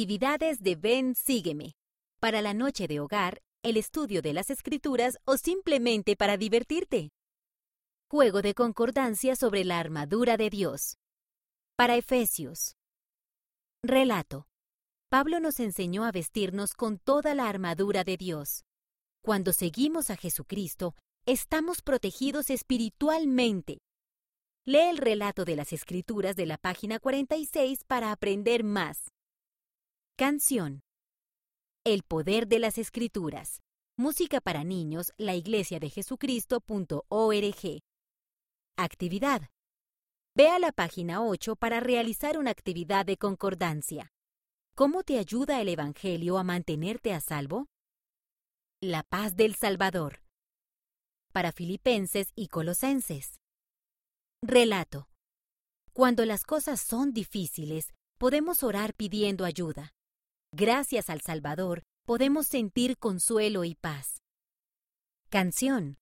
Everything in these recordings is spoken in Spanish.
Actividades de Ven Sígueme. Para la noche de hogar, el estudio de las escrituras o simplemente para divertirte. Juego de concordancia sobre la armadura de Dios. Para Efesios. Relato. Pablo nos enseñó a vestirnos con toda la armadura de Dios. Cuando seguimos a Jesucristo, estamos protegidos espiritualmente. Lee el relato de las Escrituras de la página 46 para aprender más. Canción. El poder de las Escrituras. Música para niños, la iglesia de Jesucristo.org. Actividad. Ve a la página 8 para realizar una actividad de concordancia. ¿Cómo te ayuda el Evangelio a mantenerte a salvo? La paz del Salvador. Para Filipenses y Colosenses. Relato. Cuando las cosas son difíciles, podemos orar pidiendo ayuda. Gracias al Salvador, podemos sentir consuelo y paz. Canción.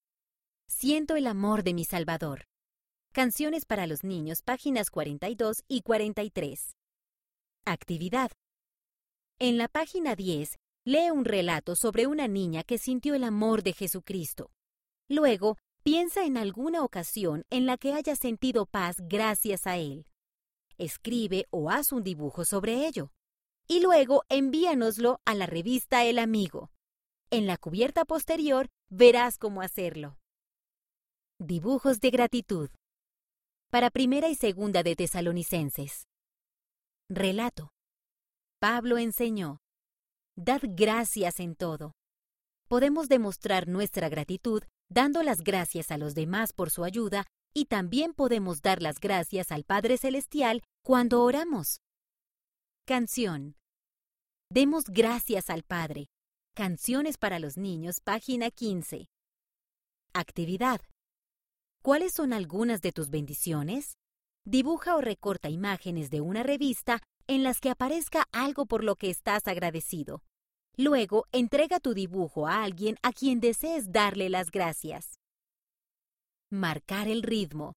Siento el amor de mi Salvador. Canciones para los niños, páginas 42 y 43. Actividad. En la página 10, lee un relato sobre una niña que sintió el amor de Jesucristo. Luego, piensa en alguna ocasión en la que haya sentido paz gracias a Él. Escribe o haz un dibujo sobre ello. Y luego envíanoslo a la revista El Amigo. En la cubierta posterior verás cómo hacerlo. Dibujos de gratitud para primera y segunda de Tesalonicenses. Relato. Pablo enseñó, Dad gracias en todo. Podemos demostrar nuestra gratitud dando las gracias a los demás por su ayuda y también podemos dar las gracias al Padre Celestial cuando oramos. Canción. Demos gracias al Padre. Canciones para los niños, página 15. Actividad. ¿Cuáles son algunas de tus bendiciones? Dibuja o recorta imágenes de una revista en las que aparezca algo por lo que estás agradecido. Luego, entrega tu dibujo a alguien a quien desees darle las gracias. Marcar el ritmo.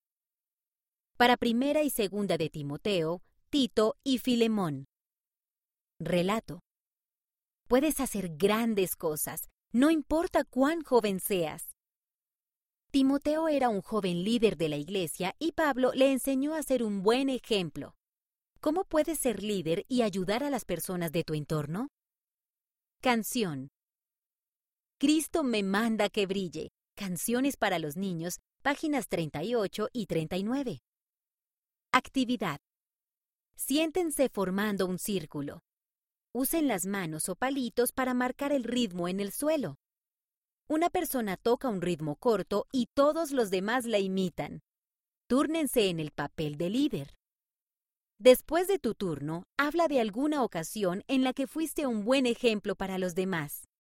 Para primera y segunda de Timoteo, Tito y Filemón. Relato. Puedes hacer grandes cosas, no importa cuán joven seas. Timoteo era un joven líder de la iglesia y Pablo le enseñó a ser un buen ejemplo. ¿Cómo puedes ser líder y ayudar a las personas de tu entorno? Canción. Cristo me manda que brille. Canciones para los niños, páginas 38 y 39. Actividad. Siéntense formando un círculo. Usen las manos o palitos para marcar el ritmo en el suelo. Una persona toca un ritmo corto y todos los demás la imitan. Túrnense en el papel de líder. Después de tu turno, habla de alguna ocasión en la que fuiste un buen ejemplo para los demás.